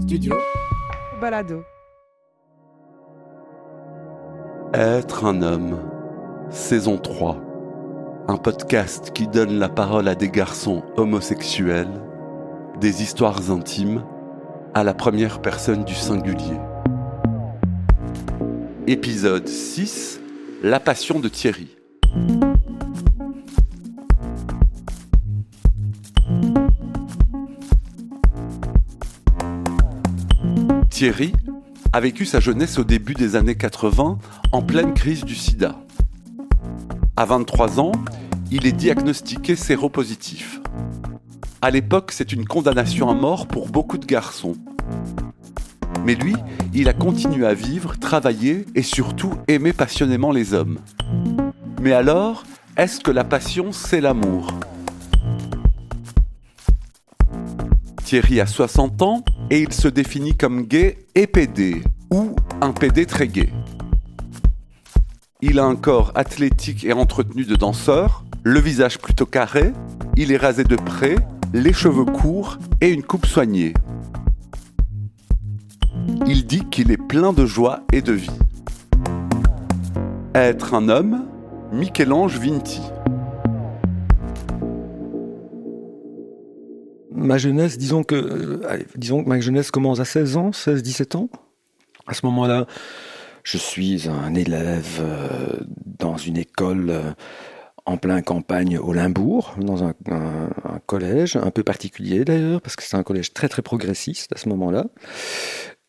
Studio Balado. Être un homme, saison 3. Un podcast qui donne la parole à des garçons homosexuels, des histoires intimes, à la première personne du singulier. Épisode 6 La passion de Thierry. Thierry a vécu sa jeunesse au début des années 80 en pleine crise du sida. À 23 ans, il est diagnostiqué séropositif. À l'époque, c'est une condamnation à mort pour beaucoup de garçons. Mais lui, il a continué à vivre, travailler et surtout aimer passionnément les hommes. Mais alors, est-ce que la passion, c'est l'amour? Thierry a 60 ans et il se définit comme gay et PD, ou un PD très gay. Il a un corps athlétique et entretenu de danseur, le visage plutôt carré, il est rasé de près, les cheveux courts et une coupe soignée. Il dit qu'il est plein de joie et de vie. Être un homme, Michel-Ange Vinti. Ma jeunesse, disons que, euh, disons ma jeunesse commence à 16 ans, 16, 17 ans. À ce moment-là, je suis un élève euh, dans une école euh, en plein campagne au Limbourg, dans un collège un peu particulier d'ailleurs, parce que c'est un collège très très progressiste à ce moment-là.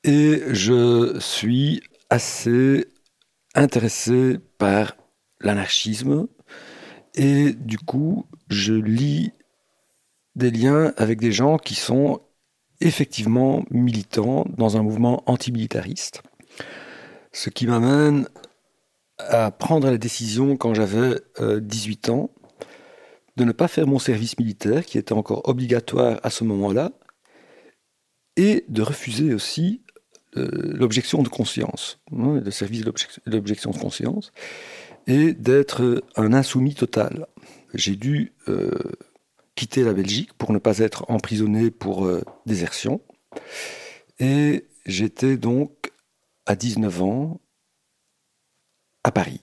Et je suis assez intéressé par l'anarchisme. Et du coup, je lis des liens avec des gens qui sont effectivement militants dans un mouvement antimilitariste. Ce qui m'amène à prendre la décision quand j'avais euh, 18 ans de ne pas faire mon service militaire qui était encore obligatoire à ce moment-là et de refuser aussi euh, l'objection de conscience, hein, le service de l'objection de conscience et d'être un insoumis total. J'ai dû euh, quitter la Belgique pour ne pas être emprisonné pour euh, désertion. Et j'étais donc à 19 ans à Paris.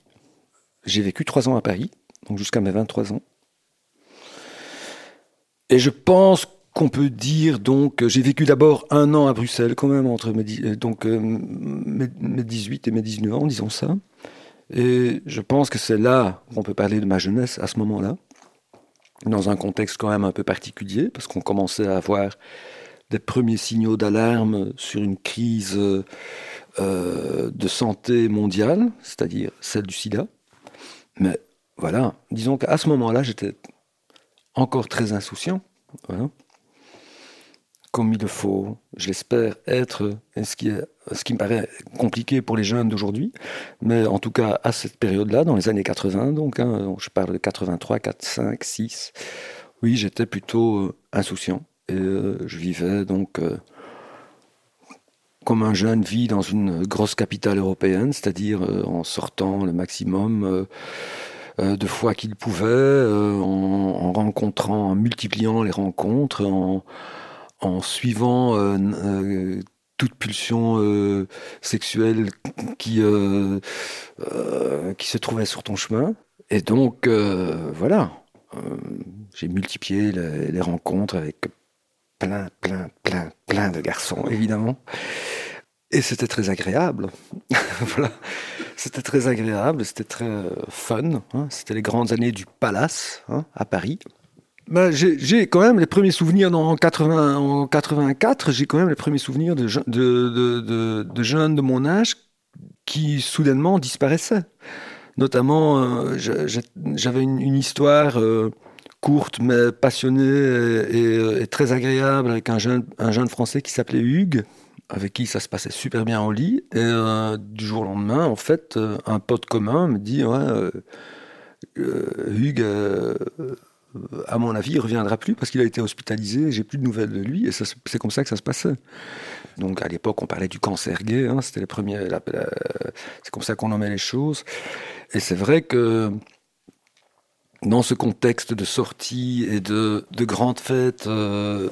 J'ai vécu trois ans à Paris, donc jusqu'à mes 23 ans. Et je pense qu'on peut dire donc, j'ai vécu d'abord un an à Bruxelles quand même, entre mes, donc, euh, mes, mes 18 et mes 19 ans, disons ça. Et je pense que c'est là qu'on peut parler de ma jeunesse à ce moment-là dans un contexte quand même un peu particulier, parce qu'on commençait à avoir des premiers signaux d'alarme sur une crise euh, de santé mondiale, c'est-à-dire celle du sida. Mais voilà, disons qu'à ce moment-là, j'étais encore très insouciant. Comme il le faut, je l'espère, être, ce qui, me paraît compliqué pour les jeunes d'aujourd'hui, mais en tout cas à cette période-là, dans les années 80, donc, hein, je parle de 83, 4, 5, 6, oui, j'étais plutôt euh, insouciant. Et euh, je vivais donc euh, comme un jeune vit dans une grosse capitale européenne, c'est-à-dire en sortant le maximum de fois qu'il pouvait, en, en, rencontrant, en multipliant les rencontres, en en suivant euh, euh, toute pulsion euh, sexuelle qui, qui se trouvait sur ton chemin. Et donc, voilà, j'ai multiplié les, les, rencontres avec plein, plein, plein, plein de garçons, évidemment. Et c'était très agréable. voilà. C'était très agréable, c'était très fun. Hein. C'était les grandes années du Palace hein, à Paris. Ben, j'ai quand même les premiers souvenirs en, 80, en 84, j'ai quand même les premiers souvenirs de, de, jeunes de mon âge qui soudainement disparaissaient. Notamment, euh, j'avais une, histoire euh, courte mais passionnée et, et, très agréable avec un jeune, un jeune français qui s'appelait Hugues, avec qui ça se passait super bien au lit. Et euh, du jour au lendemain, en fait, euh, un pote commun me dit ouais, euh, Hugues à mon avis, il reviendra plus parce qu'il a été hospitalisé, j'ai plus de nouvelles de lui, et c'est comme ça que ça se passait. Donc à l'époque, on parlait du cancer gay, hein, c'était les premiers, c'est comme ça qu'on nommait les choses. Et c'est vrai que dans ce contexte de sortie et de, de grandes fêtes euh,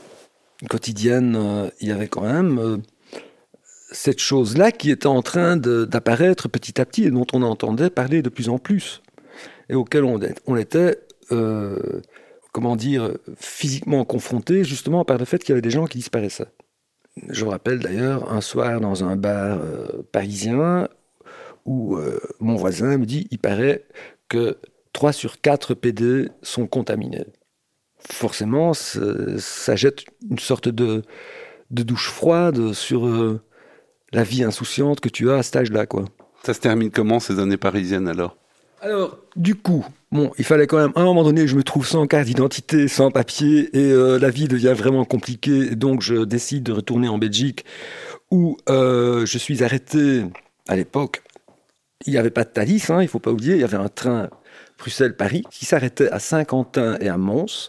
quotidienne, il y avait quand même cette chose-là qui était en train d'apparaître petit à petit et dont on entendait parler de plus en plus et auquel on était, comment dire, physiquement confronté justement par le fait qu'il y avait des gens qui disparaissaient. Je me rappelle d'ailleurs un soir dans un bar parisien où mon voisin me dit il paraît que 3 sur 4 PD sont contaminés. Forcément, ça jette une sorte de, douche froide sur euh, la vie insouciante que tu as à cet âge-là. Ça se termine comment ces années parisiennes alors? Alors, du coup, bon, il fallait quand même, à un moment donné, je me trouve sans carte d'identité, sans papier, et euh, la vie devient vraiment compliquée, et donc je décide de retourner en Belgique, où euh, je suis arrêté, à l'époque, il n'y avait pas de Thalys, hein, il ne faut pas oublier, il y avait un train Bruxelles-Paris, qui s'arrêtait à Saint-Quentin et à Mons.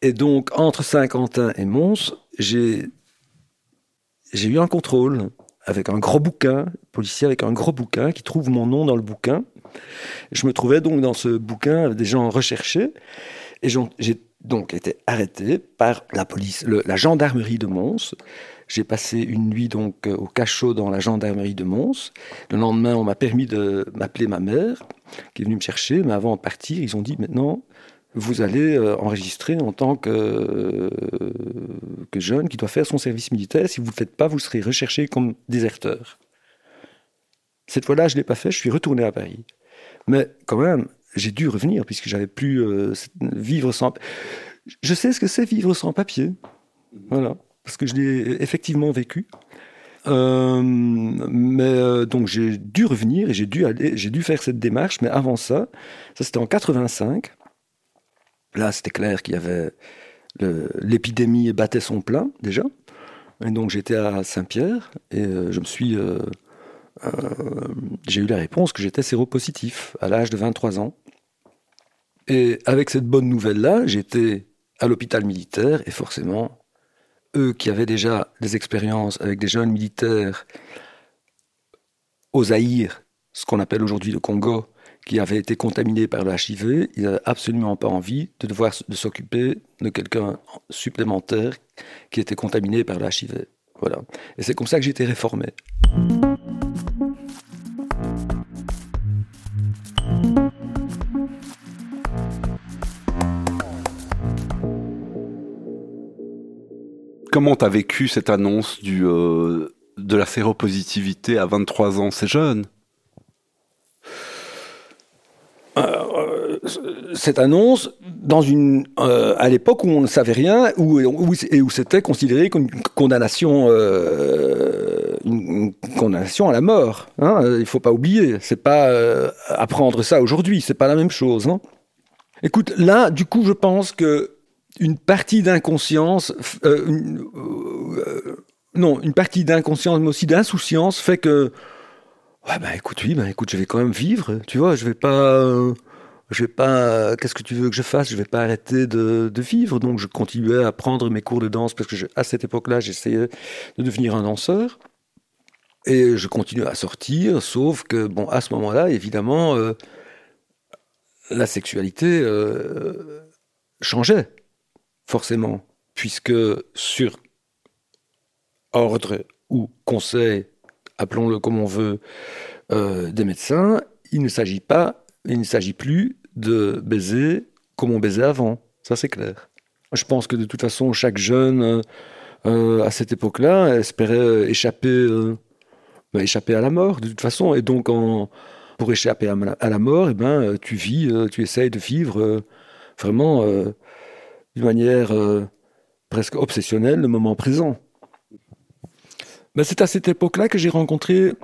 Et donc, entre Saint-Quentin et Mons, j'ai, eu un contrôle avec un gros bouquin, policier avec un gros bouquin, qui trouve mon nom dans le bouquin. Je me trouvais donc dans ce bouquin des gens recherchés. Et j'ai donc été arrêté par la police, la gendarmerie de Mons. J'ai passé une nuit donc au cachot dans la gendarmerie de Mons. Le lendemain, on m'a permis de m'appeler ma mère, qui est venue me chercher. Mais avant de partir, ils ont dit maintenant, vous allez euh, enregistrer en tant que, euh, que jeune qui doit faire son service militaire. Si vous ne le faites pas, vous serez recherché comme déserteur. Cette fois-là, je ne l'ai pas fait, je suis retourné à Paris. Mais quand même, j'ai dû revenir puisque j'avais plus euh, vivre sans. Je sais ce que c'est vivre sans papier. Voilà parce que je l'ai effectivement vécu. Euh, mais euh, donc j'ai dû revenir et j'ai dû j'ai dû faire cette démarche. Mais avant ça, ça c'était en 85. Là, c'était clair qu'il y avait l'épidémie battait son plein déjà. Et donc j'étais à Saint-Pierre et je me suis, j'ai eu la réponse que j'étais séropositif à l'âge de 23 ans. Et avec cette bonne nouvelle là, j'étais à l'hôpital militaire et forcément eux qui avaient déjà des expériences avec des jeunes militaires au Zaïre, ce qu'on appelle aujourd'hui le Congo, qui avaient été contaminés par le HIV, ils n'avaient absolument pas envie de devoir de s'occuper de quelqu'un supplémentaire qui était contaminé par le HIV. Voilà. Et c'est comme ça que j'ai été réformé. Comment tu as vécu cette annonce du, euh, de la séropositivité à 23 ans C'est jeune. Euh, cette annonce, dans une, euh, à l'époque où on ne savait rien, où, et où c'était considéré comme une condamnation, une, condamnation à la mort. Hein il faut pas oublier. C'est pas apprendre ça aujourd'hui. C'est pas la même chose. Hein Écoute, là, du coup, je pense que une partie d'inconscience, euh, euh, non, une partie d'inconscience, mais aussi d'insouciance fait que, ouais, bah écoute, oui, bah écoute, je vais quand même vivre, tu vois, je vais pas, je vais pas, qu'est-ce que tu veux que je fasse? Je vais pas arrêter de, vivre, donc je continuais à prendre mes cours de danse parce que à cette époque-là, j'essayais de devenir un danseur. Et je continuais à sortir, sauf que, bon, à ce moment-là, évidemment, euh, la sexualité changeait forcément, puisque sur ordre ou conseil, appelons-le comme on veut, euh, des médecins, il ne s'agit pas, il ne s'agit plus de baiser comme on baisait avant. Ça, c'est clair. Je pense que de toute façon, chaque jeune euh, à cette époque-là espérait échapper, euh, bah, échapper à la mort, de toute façon. Et donc, pour échapper à, la mort, eh ben, tu vis, tu essayes de vivre vraiment d'une manière euh, presque obsessionnelle le moment présent. Ben, c'est à cette époque-là que j'ai rencontré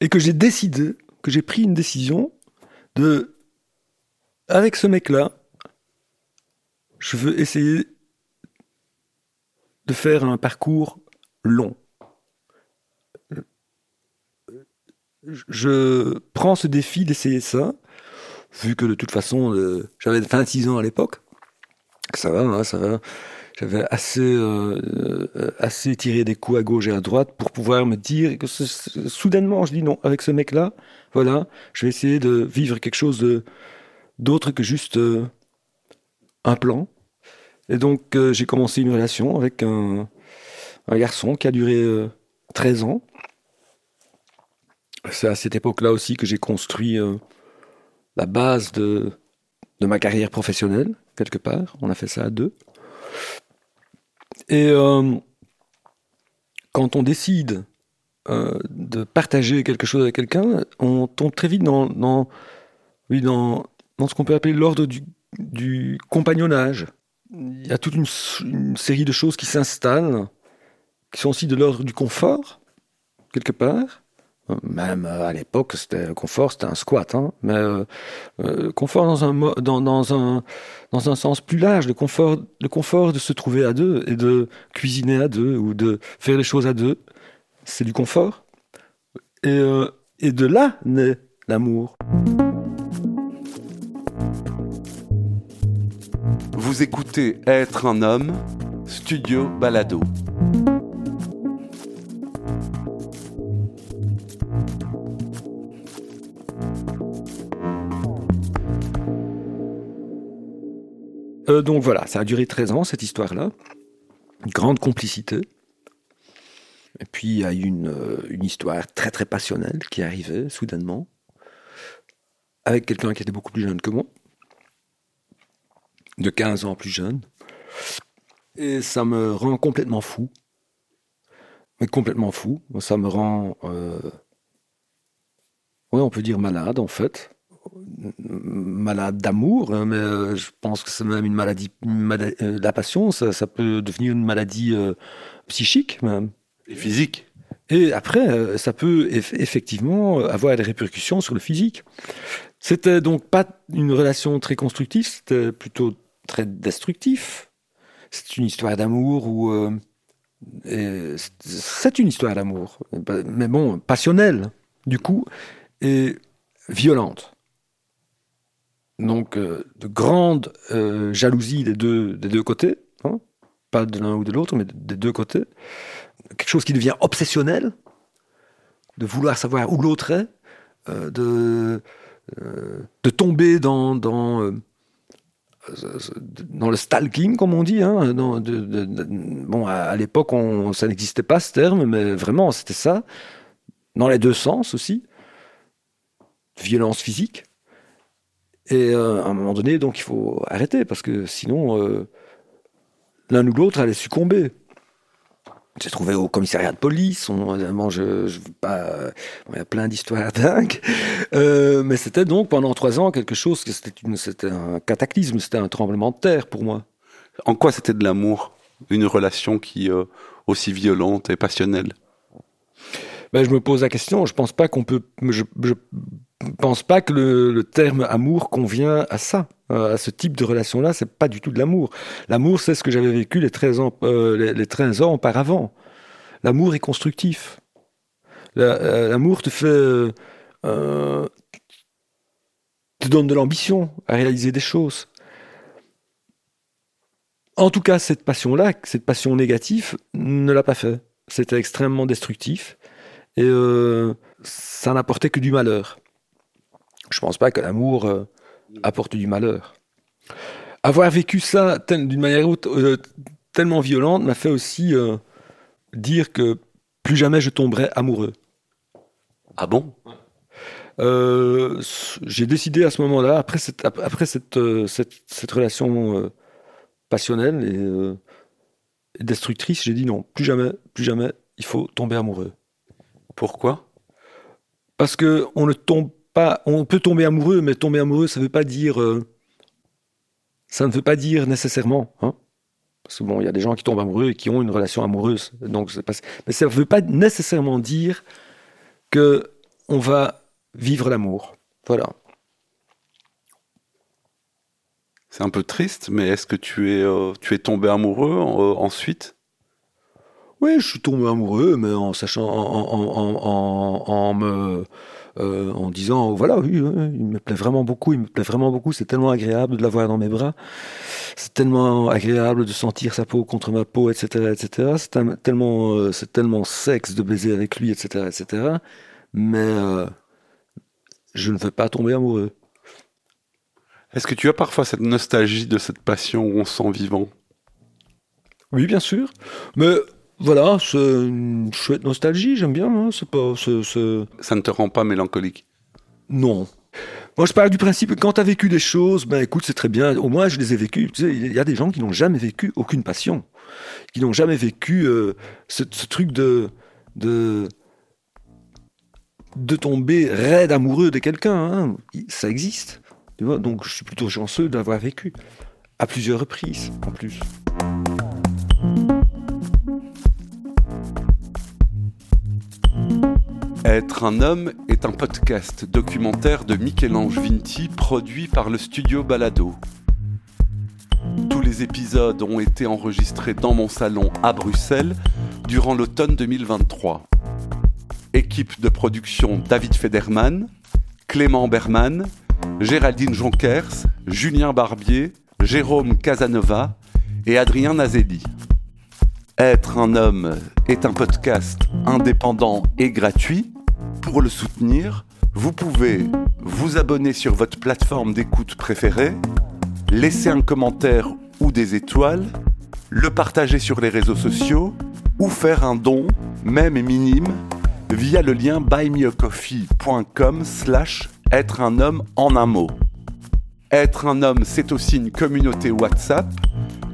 et que j'ai décidé, que j'ai pris une décision de, avec ce mec-là, je veux essayer de faire un parcours long. Je prends ce défi d'essayer ça vu que de toute façon, euh, j'avais 26 ans à l'époque, ça va, hein, ça va. J'avais assez, euh, euh, assez tiré des coups à gauche et à droite pour pouvoir me dire que soudainement, je dis non, avec ce mec-là, voilà, je vais essayer de vivre quelque chose d'autre que juste un plan. Et donc, j'ai commencé une relation avec un garçon qui a duré 13 ans. C'est à cette époque-là aussi que j'ai construit la base de, de ma carrière professionnelle, quelque part. On a fait ça à deux. Et quand on décide euh, de partager quelque chose avec quelqu'un, on tombe très vite dans, dans, oui, dans, dans ce qu'on peut appeler l'ordre du, du, compagnonnage. Il y a toute une, série de choses qui s'installent, qui sont aussi de l'ordre du confort, quelque part. Même euh, à l'époque, c'était confort, c'était un squat, hein. mais euh, confort dans un, dans, dans, un, dans un sens plus large, le confort, le confort de se trouver à deux et de cuisiner à deux ou de faire les choses à deux c'est du confort. Et, euh, et de là naît l'amour. Vous écoutez Être un homme, Studio Balado. Euh, donc voilà, ça a duré 13 ans cette histoire-là. grande complicité. Et puis il y a eu une, euh, une histoire très très passionnelle qui arrivait soudainement, avec quelqu'un qui était beaucoup plus jeune que moi, de 15 ans plus jeune. Et ça me rend complètement fou. Mais complètement fou. Ça me rend. Euh... On peut dire malade en fait. Malade d'amour, hein, mais euh, je pense que c'est même une maladie. Euh, la passion, ça, ça, peut devenir une maladie psychique même. Et physique. Et après, euh, ça peut effectivement avoir des répercussions sur le physique. C'était donc pas une relation très constructive, c'était plutôt très destructif. C'est une histoire d'amour ou euh, c'est une histoire d'amour, mais bon, passionnelle du coup et violente. Donc euh, de grandes jalousies des deux des deux côtés, hein. pas de l'un ou de l'autre, mais des deux côtés quelque chose qui devient obsessionnel, de vouloir savoir où l'autre est, euh, de, euh, de tomber euh, dans le stalking, comme on dit. Hein, bon, à, l'époque, ça n'existait pas ce terme, mais vraiment, c'était ça. Dans les deux sens aussi. Violence physique. Et à un moment donné, donc, il faut arrêter, parce que sinon, l'un ou l'autre allait succomber. J'ai trouvé au commissariat de police. On, je, je pas, il y a plein d'histoires dingues. Euh, mais c'était donc pendant trois ans quelque chose que c'était un cataclysme, c'était un tremblement de terre pour moi. En quoi c'était de l'amour, une relation qui euh, aussi violente et passionnelle? Ben, je me pose la question. Je pense pas qu'on peut. Je, je pense pas que le, terme amour convient à ça. Euh, à ce type de relation-là, c'est pas du tout de l'amour. L'amour, c'est ce que j'avais vécu les 13 ans, euh, les, 13 ans auparavant. L'amour est constructif. Euh, l'amour te fait, te donne de l'ambition à réaliser des choses. En tout cas, cette passion-là, cette passion négative, ne l'a pas fait. C'était extrêmement destructif et ça n'apportait que du malheur. Je pense pas que l'amour apporte du malheur. Avoir vécu ça d'une manière euh, tellement violente m'a fait aussi euh, dire que plus jamais je tomberai amoureux. Ah bon? Euh, J'ai décidé à ce moment-là, après cette, après cette, cette, relation passionnelle et, destructrice, j'ai dit non, plus jamais, plus jamais, il faut tomber amoureux. Pourquoi? Parce que on ne tombe on peut tomber amoureux, mais tomber amoureux, ça veut pas dire, euh, ça ne veut pas dire nécessairement, hein. Parce que bon, il y a des gens qui tombent amoureux et qui ont une relation amoureuse, donc mais ça ne veut pas nécessairement dire que on va vivre l'amour. Voilà. C'est un peu triste, mais est-ce que tu es, euh, tu es tombé amoureux euh, ensuite? Oui, je suis tombé amoureux, mais en sachant, en me euh, en disant voilà oui, il me plaît vraiment beaucoup, il me plaît vraiment beaucoup, c'est tellement agréable de l'avoir dans mes bras, c'est tellement agréable de sentir sa peau contre ma peau, etc., etc. C'est tellement euh, c'est tellement sexe de baiser avec lui, etc., etc. Mais euh, je ne veux pas tomber amoureux. Est-ce que tu as parfois cette nostalgie de cette passion où on se sent vivant? Oui, bien sûr. Mais voilà, c'est une chouette nostalgie, j'aime bien. Hein, c'est pas, Ça ne te rend pas mélancolique Non. Moi, je parle du principe que quand tu as vécu des choses, ben écoute, c'est très bien. Au moins, je les ai vécues. Tu sais, il y a des gens qui n'ont jamais vécu aucune passion, qui n'ont jamais vécu euh, ce, truc de, de de tomber raide amoureux de quelqu'un. Hein. Ça existe. Tu vois Donc, je suis plutôt chanceux d'avoir vécu à plusieurs reprises, en plus. Être un homme est un podcast documentaire de Michel-Ange Vinti produit par le studio Balado. Tous les épisodes ont été enregistrés dans mon salon à Bruxelles durant l'automne 2023. Équipe de production David Federman, Clément Berman, Géraldine Jonkers, Julien Barbier, Jérôme Casanova et Adrien Nazelli. Être un homme est un podcast indépendant et gratuit. Pour le soutenir, vous pouvez vous abonner sur votre plateforme d'écoute préférée, laisser un commentaire ou des étoiles, le partager sur les réseaux sociaux ou faire un don, même minime, via le lien buymeacoffee.com slash être un homme en un mot. Être un homme, c'est aussi une communauté WhatsApp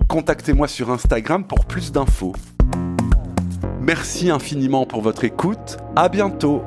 contactez-moi sur Instagram pour plus d'infos. Merci infiniment pour votre écoute. À bientôt.